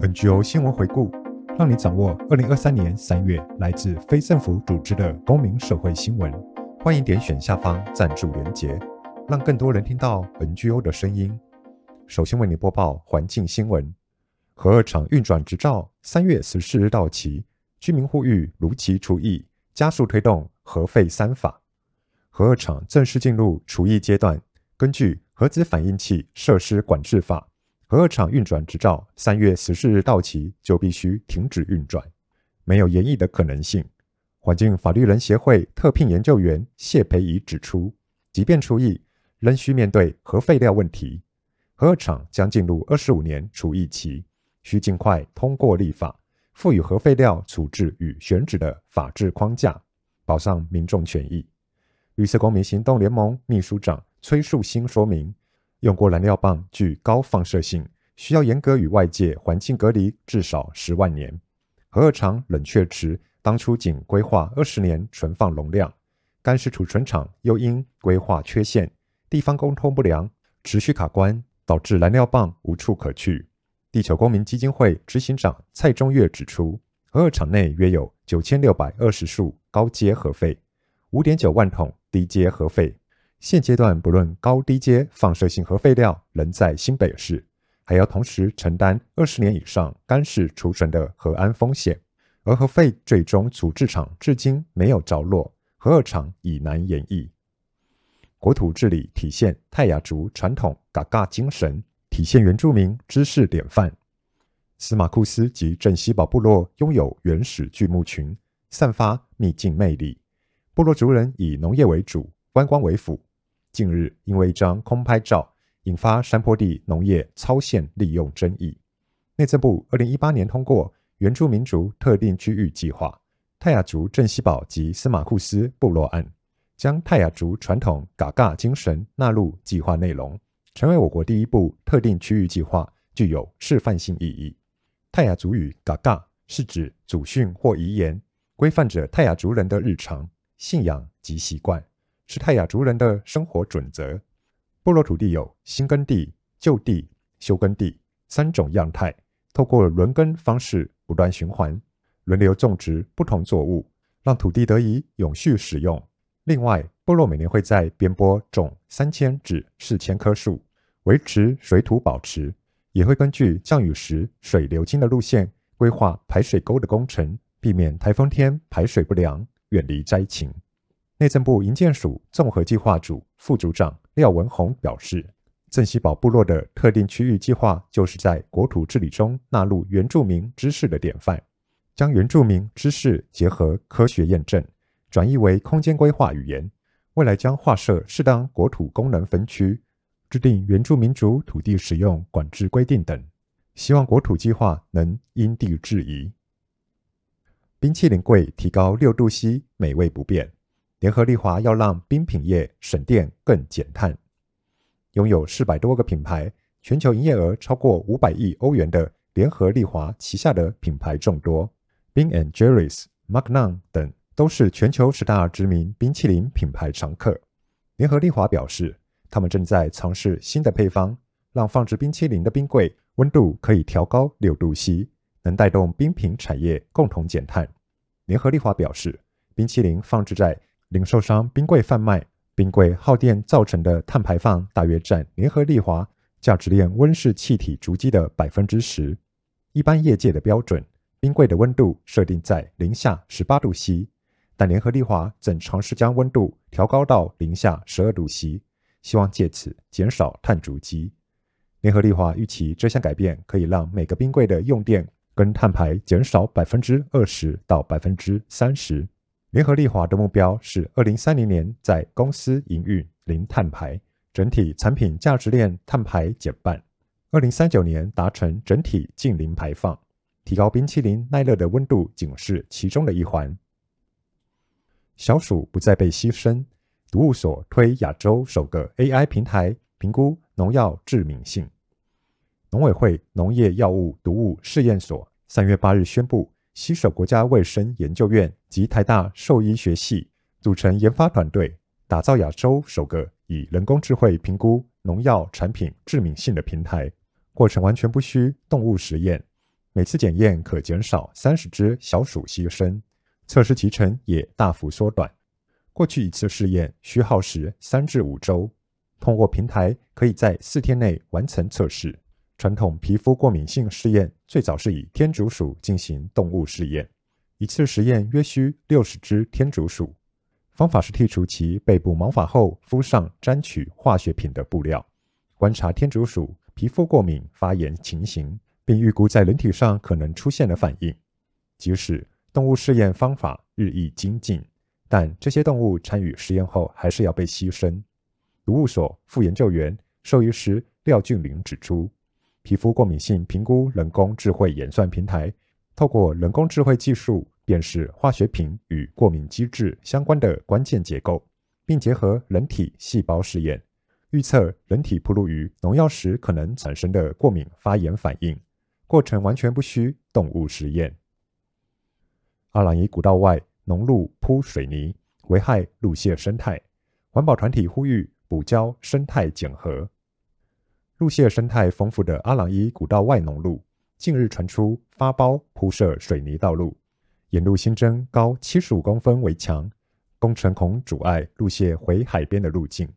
NGO 新闻回顾，让你掌握二零二三年三月来自非政府组织的公民社会新闻。欢迎点选下方赞助连结，让更多人听到 NGO 的声音。首先为你播报环境新闻：核二厂运转执照三月十四日到期，居民呼吁如期除役，加速推动核废三法。核二厂正式进入除役阶段。根据《核子反应器设施管制法》，核二厂运转执照三月十四日到期就必须停止运转，没有延役的可能性。环境法律人协会特聘研究员谢培仪指出，即便除役，仍需面对核废料问题。核二厂将进入二十五年除役期，需尽快通过立法，赋予核废料处置与选址的法制框架，保障民众权益。绿色公民行动联盟秘书长。崔树新说明，用过燃料棒具高放射性，需要严格与外界环境隔离至少十万年。核二厂冷却池当初仅规划二十年存放容量，干式储存厂又因规划缺陷、地方沟通不良，持续卡关，导致燃料棒无处可去。地球公民基金会执行长蔡中岳指出，核二厂内约有九千六百二十束高阶核废，五点九万桶低阶核废。现阶段，不论高低阶放射性核废料仍在新北市，还要同时承担二十年以上干式储存的核安风险。而核废最终处置场至今没有着落，核二厂已难演绎。国土治理体现泰雅族传统嘎嘎精神，体现原住民知识典范。司马库斯及镇西堡部落拥有原始巨木群，散发秘境魅力。部落族人以农业为主，观光为辅。近日，因为一张空拍照，引发山坡地农业超限利用争议。内政部二零一八年通过原住民族特定区域计划，泰雅族镇西堡及司马库斯部落案，将泰雅族传统嘎嘎精神纳入计划内容，成为我国第一部特定区域计划，具有示范性意义。泰雅族语嘎嘎是指祖训或遗言，规范着泰雅族人的日常信仰及习惯。是泰雅族人的生活准则。部落土地有新耕地、旧地、休耕地三种样态，透过轮耕方式不断循环，轮流种植不同作物，让土地得以永续使用。另外，部落每年会在边坡种三千至四千棵树，维持水土保持，也会根据降雨时水流经的路线规划排水沟的工程，避免台风天排水不良，远离灾情。内政部营建署综合计划组副组长廖文宏表示，镇西堡部落的特定区域计划就是在国土治理中纳入原住民知识的典范，将原住民知识结合科学验证，转译为空间规划语言。未来将划设适当国土功能分区，制定原住民族土地使用管制规定等，希望国土计划能因地制宜。冰淇淋柜提高六度 C，美味不变。联合利华要让冰品业省电更减碳。拥有四百多个品牌、全球营业额超过五百亿欧元的联合利华旗下的品牌众多，Ben and Jerry's、Magnum 等都是全球十大知名冰淇淋品牌常客。联合利华表示，他们正在尝试新的配方，让放置冰淇淋的冰柜温度可以调高六度 C，能带动冰品产业共同减碳。联合利华表示，冰淇淋放置在零售商冰柜贩卖，冰柜耗电造成的碳排放大约占联合利华价值链温室气体足迹的百分之十。一般业界的标准，冰柜的温度设定在零下十八度 C，但联合利华正尝试将温度调高到零下十二度 C，希望借此减少碳足迹。联合利华预期这项改变可以让每个冰柜的用电跟碳排减少百分之二十到百分之三十。联合利华的目标是二零三零年在公司营运零碳排，整体产品价值链碳排减半；二零三九年达成整体净零排放。提高冰淇淋耐热的温度仅是其中的一环。小鼠不再被牺牲，毒物所推亚洲首个 AI 平台评估农药致敏性。农委会农业药物毒物试验所三月八日宣布。携手国家卫生研究院及台大兽医学系组成研发团队，打造亚洲首个以人工智慧评估农药产品致敏性的平台。过程完全不需动物实验，每次检验可减少三十只小鼠牺牲，测试期程也大幅缩短。过去一次试验需耗时三至五周，通过平台可以在四天内完成测试。传统皮肤过敏性试验最早是以天竺鼠进行动物试验，一次实验约需六十只天竺鼠。方法是剔除其背部毛发后敷上沾取化学品的布料，观察天竺鼠皮肤过敏发炎情形。并预估在人体上可能出现的反应。即使动物试验方法日益精进，但这些动物参与实验后还是要被牺牲。毒物所副研究员兽医师廖俊麟指出，皮肤过敏性评估人工智慧演算平台，透过人工智慧技术辨识化学品与过敏机制相关的关键结构，并结合人体细胞试验，预测人体暴露于农药时可能产生的过敏发炎反应。过程完全不需动物实验。阿朗壹古道外农路铺水泥，危害路蟹生态。环保团体呼吁补交生态检核。陆蟹生态丰富的阿朗伊古道外农路，近日传出发包铺设水泥道路，沿路新增高七十五公分围墙，工程恐阻碍陆蟹回海边的路径。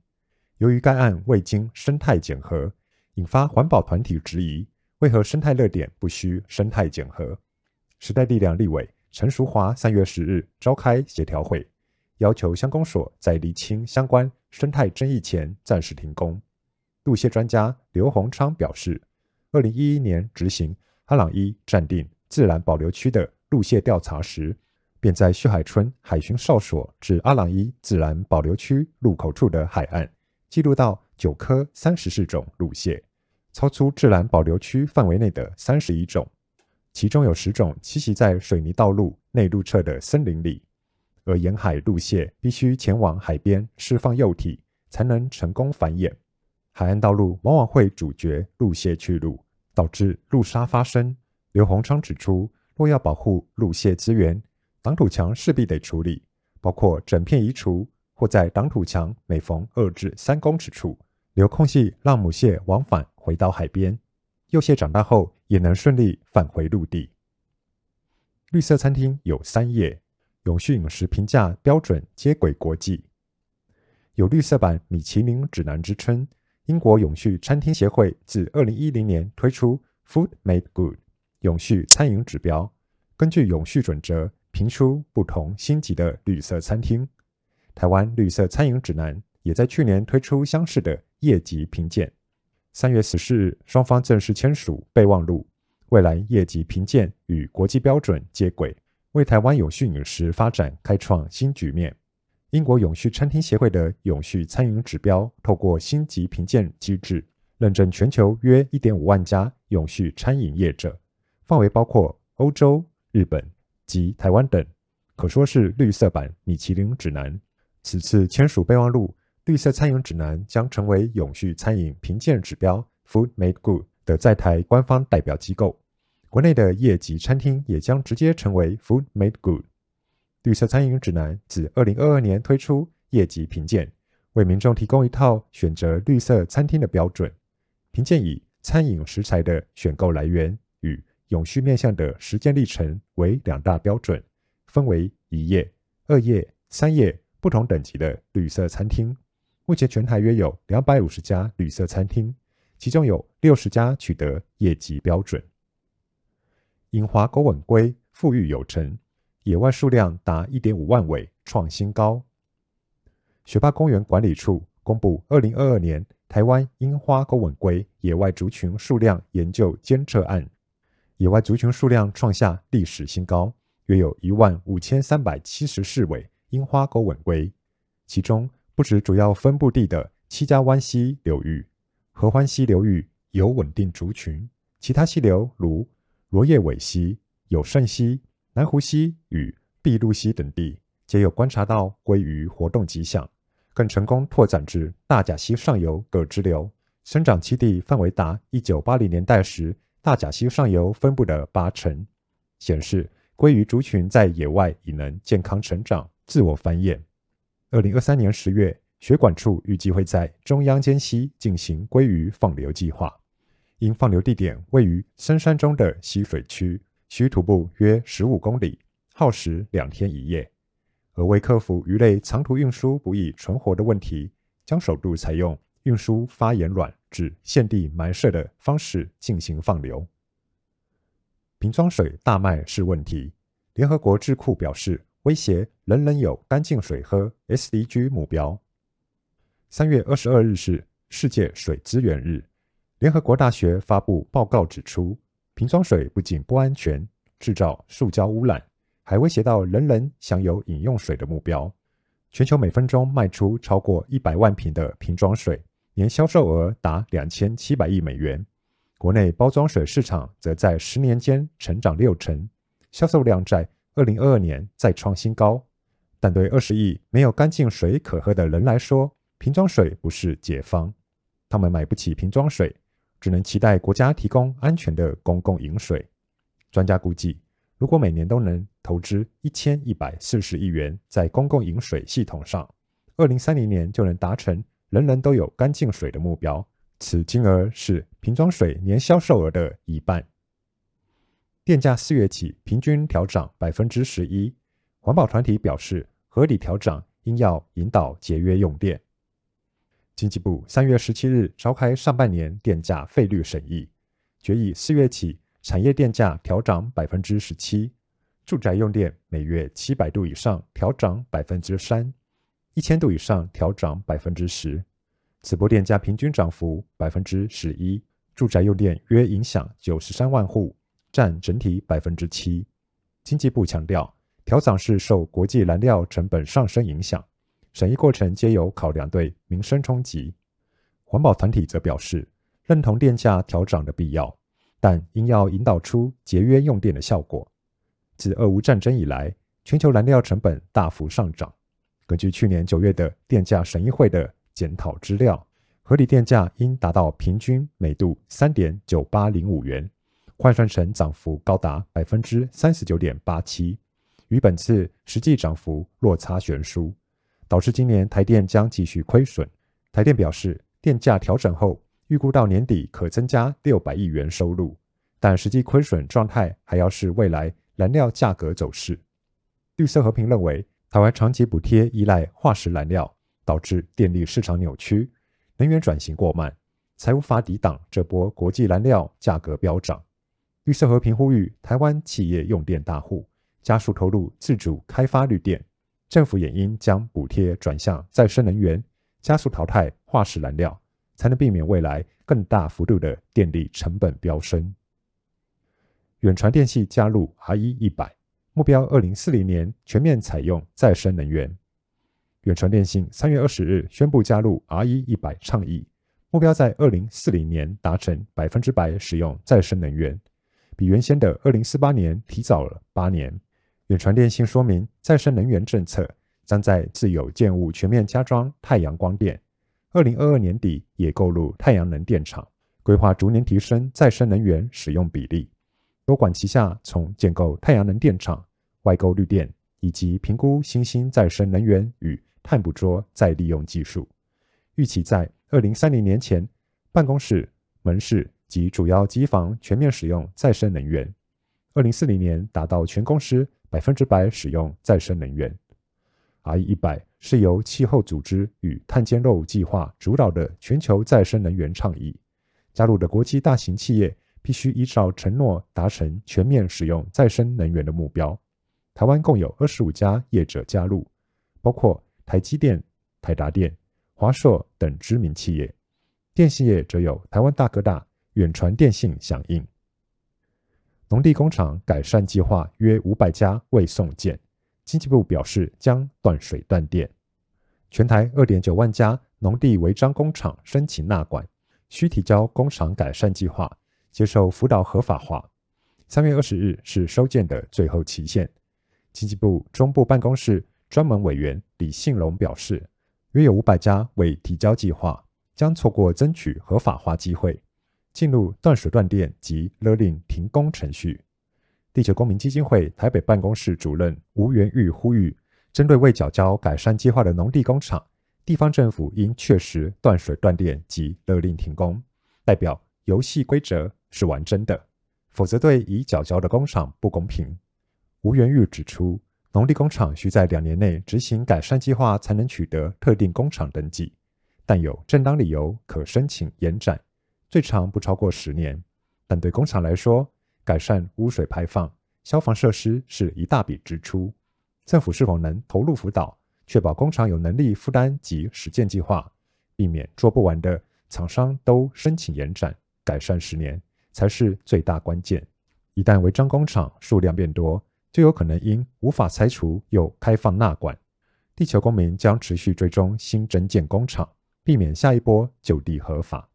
由于该案未经生态检核，引发环保团体质疑。为何生态热点不需生态检核？时代力量立委陈淑华三月十日召开协调会，要求乡公所在厘清相关生态争议前暂时停工。陆蟹专家刘洪昌表示，二零一一年执行阿朗伊暂定自然保留区的陆蟹调查时，便在旭海村海巡哨所至阿朗伊自然保留区入口处的海岸，记录到九颗三十四种陆蟹。超出自然保留区范围内的三十一种，其中有十种栖息在水泥道路内陆侧的森林里，而沿海陆蟹必须前往海边释放幼体，才能成功繁衍。海岸道路往往会阻绝陆蟹去路，导致陆杀发生。刘洪昌指出，若要保护陆蟹资源，挡土墙势必得处理，包括整片移除，或在挡土墙每逢二至三公尺处留空隙，让母蟹往返。回到海边，幼蟹长大后也能顺利返回陆地。绿色餐厅有三页，永续饮食评价标准接轨国际，有绿色版米其林指南之称。英国永续餐厅协会自二零一零年推出 Food Made Good 永续餐饮指标，根据永续准则评出不同星级的绿色餐厅。台湾绿色餐饮指南也在去年推出相似的业级评鉴。三月十四日，双方正式签署备忘录，未来业绩评鉴与国际标准接轨，为台湾永续饮食发展开创新局面。英国永续餐厅协会的永续餐饮指标，透过星级评鉴机制，认证全球约一点五万家永续餐饮业者，范围包括欧洲、日本及台湾等，可说是绿色版米其林指南。此次签署备忘录。绿色餐饮指南将成为永续餐饮评鉴指标 Food Made Good 的在台官方代表机构，国内的业级餐厅也将直接成为 Food Made Good。绿色餐饮指南自二零二二年推出业级评鉴，为民众提供一套选择绿色餐厅的标准。评鉴以餐饮食材的选购来源与永续面向的实践历程为两大标准，分为一业、二业、三业不同等级的绿色餐厅。目前全台约有两百五十家绿色餐厅，其中有六十家取得业级标准。樱花钩吻鲑复育有成，野外数量达一点五万尾，创新高。雪霸公园管理处公布二零二二年台湾樱花钩吻鲑野外族群数量研究监测案，野外族群数量创下历史新高，约有一万五千三百七十四尾樱花钩吻鲑，其中。不止主要分布地的七家湾溪流域、合欢溪流域有稳定族群，其他溪流如罗叶尾溪、有胜溪、南湖溪与碧露溪等地，皆有观察到鲑鱼活动迹象，更成功拓展至大甲溪上游各支流，生长栖地范围达一九八零年代时大甲溪上游分布的八成，显示鲑鱼族群在野外已能健康成长、自我繁衍。二零二三年十月，学管处预计会在中央间溪进行鲑鱼放流计划，因放流地点位于深山中的溪水区，需徒步约十五公里，耗时两天一夜。而为克服鱼类长途运输不易存活的问题，将首度采用运输发炎卵至现地埋设的方式进行放流。瓶装水大卖是问题，联合国智库表示，威胁人人有干净水喝 SDG 目标。三月二十二日是世界水资源日。联合国大学发布报告指出，瓶装水不仅不安全，制造塑胶污染，还威胁到人人享有饮用水的目标。全球每分钟卖出超过一百万瓶的瓶装水，年销售额达两千七百亿美元。国内包装水市场则在十年间成长六成，销售量在二零二二年再创新高。但对二十亿没有干净水可喝的人来说，瓶装水不是解方，他们买不起瓶装水。只能期待国家提供安全的公共饮水。专家估计，如果每年都能投资一千一百四十亿元在公共饮水系统上，二零三零年就能达成人人都有干净水的目标。此金额是瓶装水年销售额的一半。电价四月起平均调涨百分之十一，环保团体表示，合理调涨应要引导节约用电。经济部三月十七日召开上半年电价费率审议，决议四月起产业电价调涨百分之十七，住宅用电每月七百度以上调涨百分之三，一千度以上调涨百分之十。此波电价平均涨幅百分之十一，住宅用电约影响九十三万户，占整体百分之七。经济部强调，调涨是受国际燃料成本上升影响。审议过程皆有考量对民生冲击，环保团体则表示认同电价调涨的必要，但应要引导出节约用电的效果。自俄乌战争以来，全球燃料成本大幅上涨。根据去年九月的电价审议会的检讨资料，合理电价应达到平均每度三点九八零五元，换算成涨幅高达百分之三十九点八七，与本次实际涨幅落差悬殊。导致今年台电将继续亏损。台电表示，电价调整后，预估到年底可增加六百亿元收入，但实际亏损状态还要视未来燃料价格走势。绿色和平认为，台湾长期补贴依赖化石燃料，导致电力市场扭曲，能源转型过慢，才无法抵挡这波国际燃料价格飙涨。绿色和平呼吁台湾企业用电大户加速投入自主开发绿电。政府也应将补贴转向再生能源，加速淘汰化石燃料，才能避免未来更大幅度的电力成本飙升。远传电信加入 RE 一百，目标二零四零年全面采用再生能源。远传电信三月二十日宣布加入 RE 一百倡议，目标在二零四零年达成百分之百使用再生能源，比原先的二零四八年提早了八年。远传电信说明，再生能源政策将在自有建物全面加装太阳光电，二零二二年底也购入太阳能电厂，规划逐年提升再生能源使用比例。多管齐下，从建构太阳能电厂、外购绿电以及评估新兴再生能源与碳捕捉再利用技术，预期在二零三零年前，办公室、门市及主要机房全面使用再生能源，二零四零年达到全公司。百分之百使用再生能源。RE100 是由气候组织与碳捡漏计划主导的全球再生能源倡议。加入的国际大型企业必须依照承诺达成全面使用再生能源的目标。台湾共有二十五家业者加入，包括台积电、台达电、华硕等知名企业。电信业则有台湾大哥大、远传电信响应。农地工厂改善计划约五百家未送件，经济部表示将断水断电。全台二点九万家农地违章工厂申请纳管，需提交工厂改善计划，接受辅导合法化。三月二十日是收件的最后期限。经济部中部办公室专门委员李信龙表示，约有五百家未提交计划，将错过争取合法化机会。进入断水断电及勒令停工程序。地球公民基金会台北办公室主任吴元玉呼吁，针对未缴交改善计划的农地工厂，地方政府应确实断水断电及勒令停工，代表游戏规则是完整的，否则对已缴交的工厂不公平。吴元玉指出，农地工厂需在两年内执行改善计划才能取得特定工厂登记，但有正当理由可申请延展，最长不超过十年。但对工厂来说，改善污水排放、消防设施是一大笔支出，政府是否能投入辅导，确保工厂有能力负担及实践计划，避免做不完的厂商都申请延展改善十年，才是最大关键。一旦违章工厂数量变多，就有可能因无法拆除又开放纳管。地球公民将持续追踪新增建工厂，避免下一波就地合法。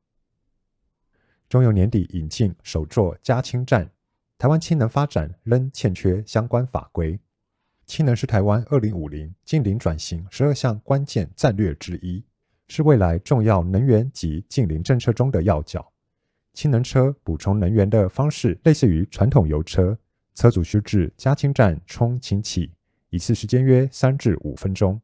中油年底引进首座加氢站。台湾氢能发展仍欠缺相关法规。氢能是台湾二零五零净零转型十二项关键战略之一，是未来重要能源及净零政策中的要角。氢能车补充能源的方式类似于传统油车，车主需至加氢站充氢气，一次时间约三至五分钟。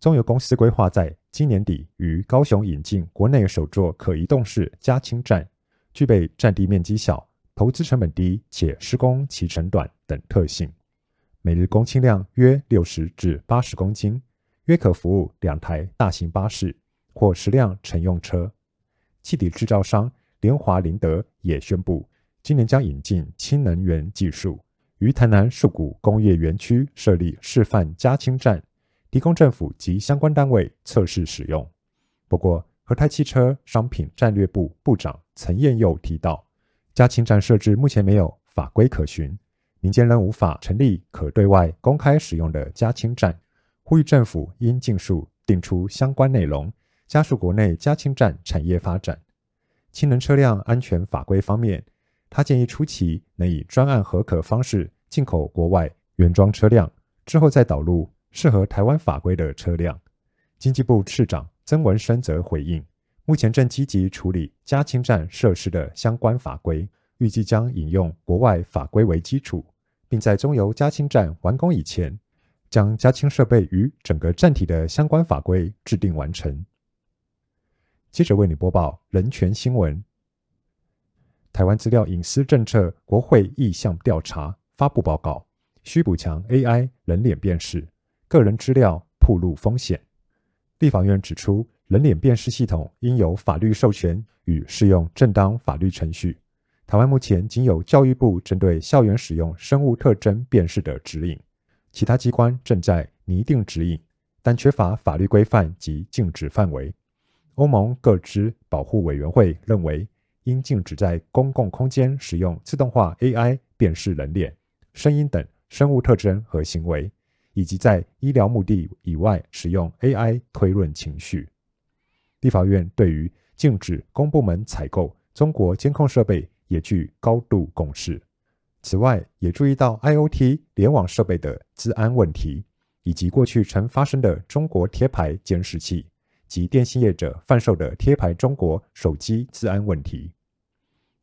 中油公司规划在今年底于高雄引进国内首座可移动式加氢站，具备占地面积小。投资成本低且施工期程短等特性，每日供氢量约六十至八十公斤，约可服务两台大型巴士或十辆乘用车。气体制造商联华林德也宣布，今年将引进氢能源技术，于台南树谷工业园区设立示范加氢站，提供政府及相关单位测试使用。不过，和泰汽车商品战略部部长陈彦佑提到，加氢站设置目前没有法规可循，民间仍无法成立可对外公开使用的加氢站，呼吁政府应尽速定出相关内容，加速国内加氢站产业发展。氢能车辆安全法规方面，他建议初期能以专案核可方式进口国外原装车辆，之后再导入适合台湾法规的车辆。经济部次长曾文生则回应。目前正积极处理加氢站设施的相关法规，预计将引用国外法规为基础，并在中油加氢站完工以前，将加氢设备与整个站体的相关法规制定完成。接着为你播报人权新闻：台湾资料隐私政策国会意向调查发布报告，需补强 AI 人脸辨识，个人资料暴露风险。立法院指出，人脸辨识系统应有法律授权与适用正当法律程序。台湾目前仅有教育部针对校园使用生物特征辨识的指引，其他机关正在拟定指引，但缺乏法律规范及禁止范围。欧盟个资保护委员会认为，应禁止在公共空间使用自动化 AI 辨识人脸、声音等生物特征和行为，以及在医疗目的以外使用 AI 推论情绪。立法院对于禁止公部门采购中国监控设备也具高度共识。此外，也注意到 IoT 联网设备的治安问题，以及过去曾发生的中国贴牌监视器及电信业者贩售的贴牌中国手机治安问题。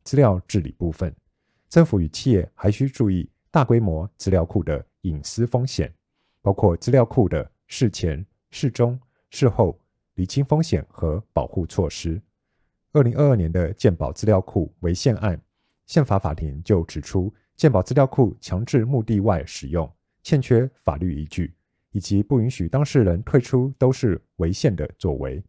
资料治理部分，政府与企业还需注意大规模资料库的隐私风险，包括资料库的事前、事中、事后。厘清风险和保护措施。二零二二年的鉴保资料库违宪案，宪法法庭就指出，鉴保资料库强制目的外使用，欠缺法律依据，以及不允许当事人退出，都是违宪的作为。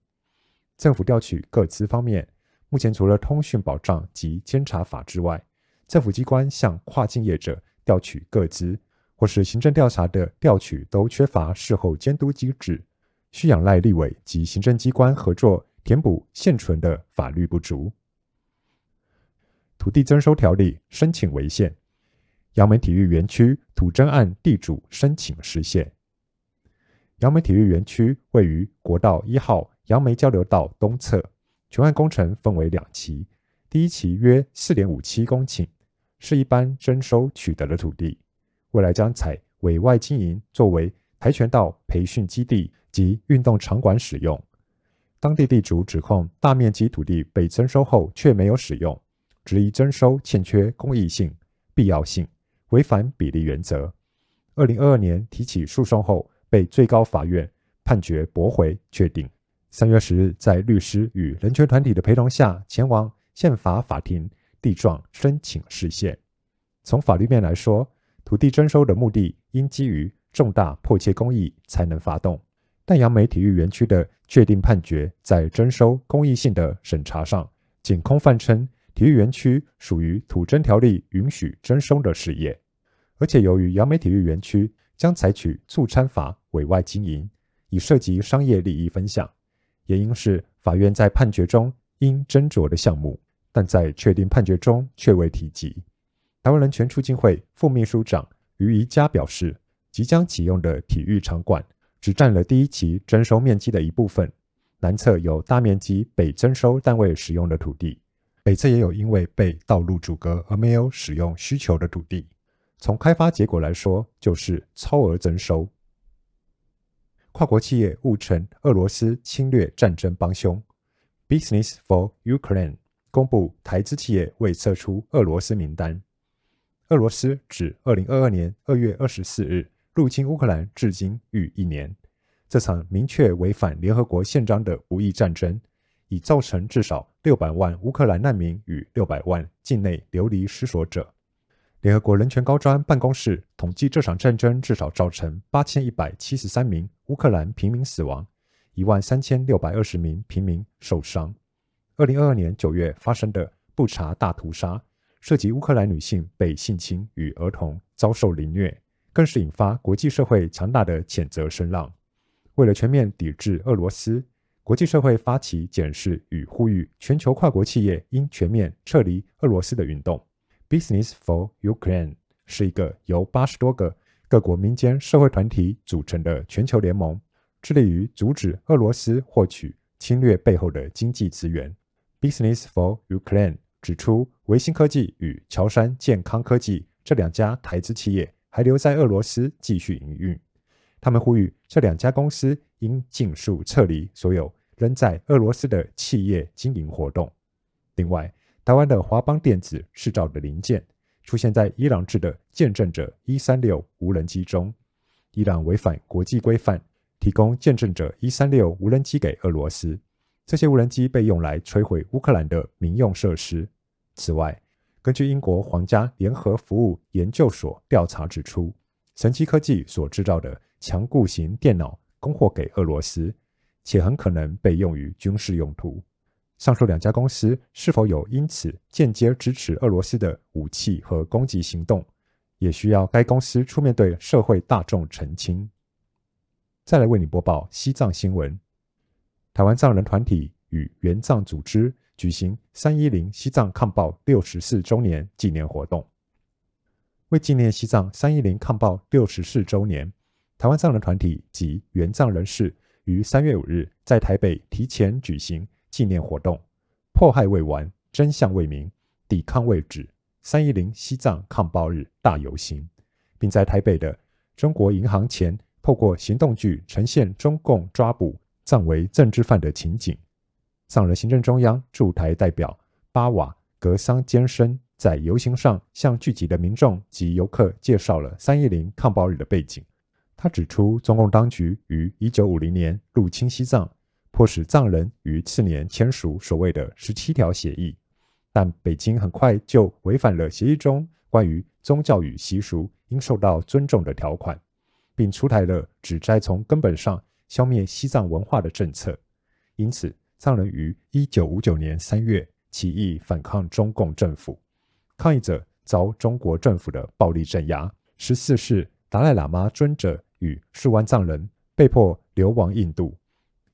政府调取个资方面，目前除了通讯保障及监察法之外，政府机关向跨境业者调取个资，或是行政调查的调取，都缺乏事后监督机制。需仰赖立委及行政机关合作填补现存的法律不足。土地征收条例申请违宪，杨梅体育园区土征案地主申请实现。杨梅体育园区位于国道一号杨梅交流道东侧，全案工程分为两期，第一期约四点五七公顷，是一般征收取得的土地，未来将采委外经营作为跆拳道培训基地。及运动场馆使用，当地地主指控大面积土地被征收后却没有使用，质疑征收欠缺公益性、必要性，违反比例原则。二零二二年提起诉讼后，被最高法院判决驳回确定。三月十日，在律师与人权团体的陪同下，前往宪法法庭递状申请释宪。从法律面来说，土地征收的目的应基于重大迫切公益才能发动。但杨梅体育园区的确定判决在征收公益性的审查上，仅空泛称体育园区属于土征条例允许征收的事业，而且由于杨梅体育园区将采取促参法委外经营，已涉及商业利益分享，也应是法院在判决中应斟酌的项目，但在确定判决中却未提及。台湾人权促进会副秘书长于宜佳表示，即将启用的体育场馆只占了第一期征收面积的一部分，南侧有大面积被征收但未使用的土地，北侧也有因为被道路阻隔而没有使用需求的土地。从开发结果来说，就是超额征收。跨国企业误称俄罗斯侵略战争帮凶，Business for Ukraine 公布台资企业未撤出俄罗斯名单。俄罗斯指二零二二年二月二十四日入侵乌克兰至今逾一年，这场明确违反联合国宪章的无义战争，已造成至少六百万乌克兰难民与六百万境内流离失所者。联合国人权高专办公室统计，这场战争至少造成八千一百七十三名乌克兰平民死亡，一万三千六百二十名平民受伤。二零二二年九月发生的布查大屠杀。涉及乌克兰女性被性侵与儿童遭受凌虐，更是引发国际社会强大的谴责声浪。为了全面抵制俄罗斯，国际社会发起检视与呼吁全球跨国企业应全面撤离俄罗斯的运动。Business for Ukraine 是一个由八十多个各国民间社会团体组成的全球联盟，致力于阻止俄罗斯获取侵略背后的经济资源。Business for Ukraine 指出，维新科技与乔山健康科技这两家台资企业还留在俄罗斯继续营运。他们呼吁这两家公司应尽速撤离所有仍在俄罗斯的企业经营活动。另外，台湾的华邦电子制造的零件出现在伊朗制的见证者一三六无人机中，伊朗违反国际规范，提供见证者一三六无人机给俄罗斯。这些无人机被用来摧毁乌克兰的民用设施。此外，根据英国皇家联合服务研究所调查指出，神奇科技所制造的强固型电脑供货给俄罗斯，且很可能被用于军事用途。上述两家公司是否有因此间接支持俄罗斯的武器和攻击行动，也需要该公司出面对社会大众澄清。再来为你播报西藏新闻。台湾藏人团体与援藏组织举行三一零西藏抗暴六十四周年纪念活动。为纪念西藏三一零抗暴六十四周年，台湾藏人团体及援藏人士于三月五日在台北提前举行纪念活动，迫害未完，真相未明，抵抗未止，三一零西藏抗暴日大游行，并在台北的中国银行前透过行动剧呈现中共抓捕藏为政治犯的情景，藏人行政中央驻台代表巴瓦格桑坚生在游行上向聚集的民众及游客介绍了三一零抗暴日的背景。他指出，中共当局于一九五零年入侵西藏，迫使藏人于次年签署所谓的十七条协议，但北京很快就违反了协议中关于宗教与习俗应受到尊重的条款，并出台了旨在从根本上。消灭西藏文化的政策，因此藏人于一九五九年三月起义反抗中共政府，抗议者遭中国政府的暴力镇压。十四世达赖喇嘛尊者与数万藏人被迫流亡印度。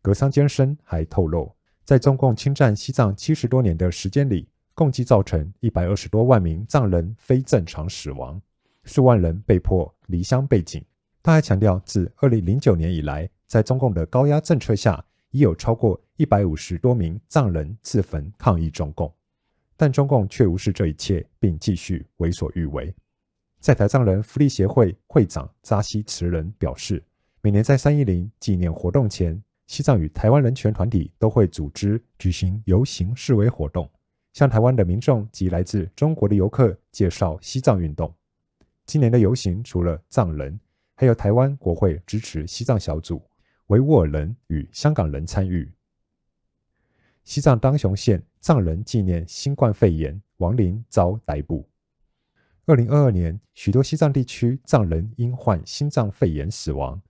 格桑坚生还透露，在中共侵占西藏七十多年的时间里，共计造成一百二十多万名藏人非正常死亡，数万人被迫离乡背井。他还强调，自二零零九年以来，在中共的高压政策下，已有超过一百五十多名藏人自焚抗议中共，但中共却无视这一切，并继续为所欲为。在台藏人福利协会会长扎西慈仁表示，每年在三一零纪念活动前，西藏与台湾人权团体都会组织举行游行示威活动，向台湾的民众及来自中国的游客介绍西藏运动。今年的游行除了藏人，还有台湾国会支持西藏小组。维吾尔人与香港人参与。西藏当雄县藏人纪念新冠肺炎亡灵遭逮捕。二零二二年，许多西藏地区藏人因患心脏肺炎死亡。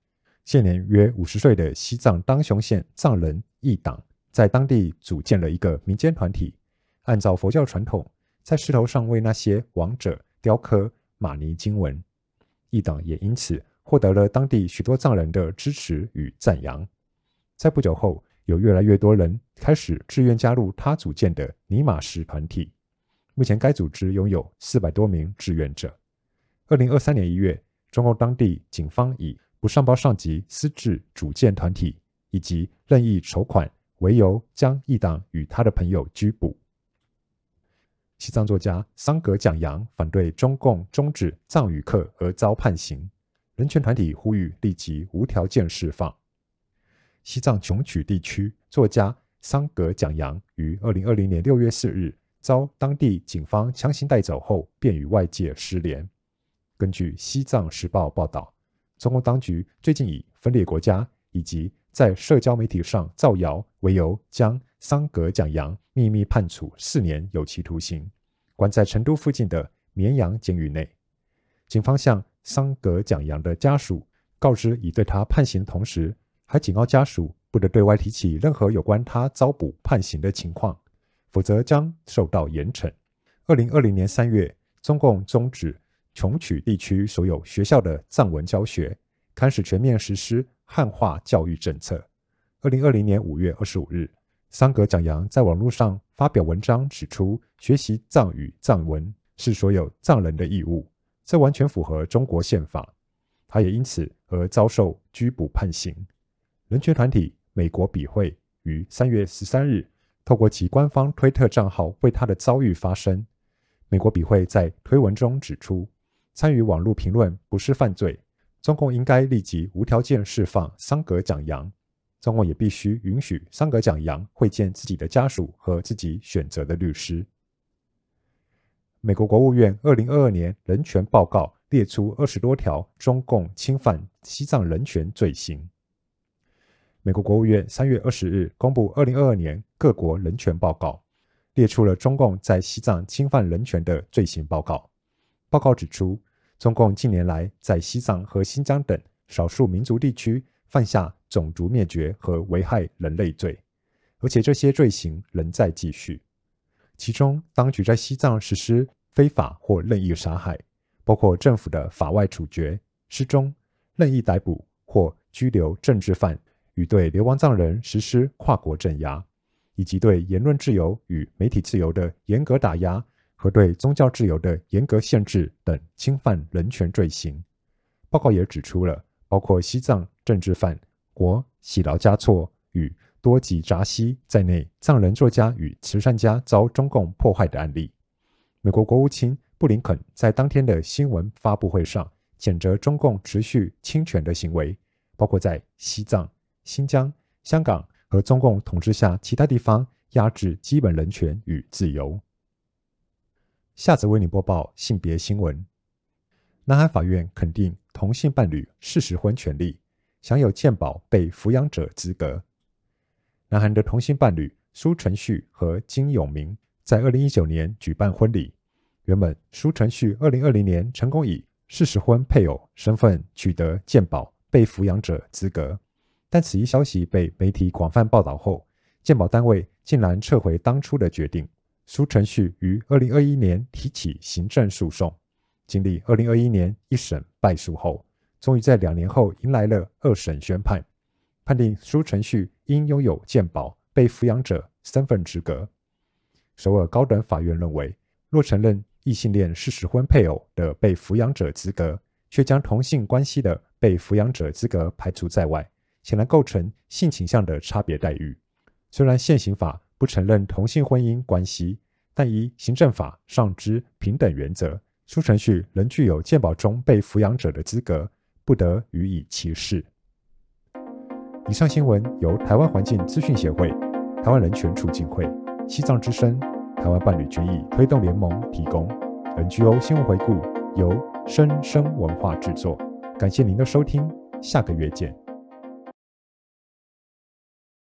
现年约五十岁的西藏当雄县藏人义党，在当地组建了一个民间团体，按照佛教传统，在石头上为那些亡者雕刻玛尼经文。义党也因此获得了当地许多藏人的支持与赞扬。在不久后，有越来越多人开始自愿加入他组建的尼玛什团体。目前，该组织拥有四百多名志愿者。二零二三年一月，中共当地警方以不上报上级私自组建团体以及任意筹款为由，将一党与他的朋友拘捕。西藏作家桑格蒋扬反对中共终止藏语课而遭判刑，人权团体呼吁立即无条件释放。西藏琼曲地区作家桑格蒋扬于二零二零年六月四日遭当地警方强行带走后，便与外界失联。根据《西藏时报》报道，中共当局最近以分裂国家以及在社交媒体上造谣为由，将桑格蒋扬秘密判处四年有期徒刑，关在成都附近的绵阳监狱内。警方向桑格蒋扬的家属告知，已对他判刑的同时，还警告家属不得对外提起任何有关他遭捕判刑的情况，否则将受到严惩。二零二零年三月，中共终止琼曲地区所有学校的藏文教学，开始全面实施汉化教育政策。二零二零年五月二十五日，桑格蒋扬在网络上发表文章，指出学习藏语藏文是所有藏人的义务，这完全符合中国宪法。他也因此而遭受拘捕判刑。人权团体美国笔会于三月十三日透过其官方推特账号为他的遭遇发声。美国笔会在推文中指出，参与网络评论不是犯罪，中共应该立即无条件释放桑格蒋扬。中共也必须允许桑格蒋扬会见自己的家属和自己选择的律师。美国国务院二零二二年人权报告列出二十多条中共侵犯西藏人权罪行。美国国务院三月二十日公布二零二二年各国人权报告，列出了中共在西藏侵犯人权的罪行报告。报告指出，中共近年来在西藏和新疆等少数民族地区犯下种族灭绝和危害人类罪，而且这些罪行仍在继续。其中，当局在西藏实施非法或任意杀害，包括政府的法外处决、失踪、任意逮捕或拘留政治犯。与对流亡藏人实施跨国镇压，以及对言论自由与媒体自由的严格打压和对宗教自由的严格限制等侵犯人权罪行。报告也指出了包括西藏政治犯国喜劳嘉措与多吉扎西在内藏人作家与慈善家遭中共迫害的案例。美国国务卿布林肯在当天的新闻发布会上谴责中共持续侵权的行为，包括在西藏。新疆、香港和中共统治下其他地方压制基本人权与自由。下则为你播报性别新闻：南海法院肯定同性伴侣事实婚权利，享有健保被抚养者资格。南韩的同性伴侣苏成旭和金永明在二零一九年举办婚礼。原本苏成旭二零二零年成功以事实婚配偶身份取得健保被抚养者资格。但此一消息被媒体广泛报道后，健保单位竟然撤回当初的决定。苏成旭于二零二一年提起行政诉讼，经历二零二一年一审败诉后，终于在两年后迎来了二审宣判，判定苏成旭应拥有健保被抚养者身份资格。首尔高等法院认为，若承认异性恋事实婚配偶的被抚养者资格，却将同性关系的被抚养者资格排除在外。显然构成性倾向的差别待遇。虽然现行法不承认同性婚姻关系，但依行政法上之平等原则，苏成旭仍具有健保中被抚养者的资格，不得予以歧视。以上新闻由台湾环境资讯协会、台湾人权促进会、西藏之声、台湾伴侣权益推动联盟提供。NGO 新闻回顾由生声文化制作，感谢您的收听，下个月见。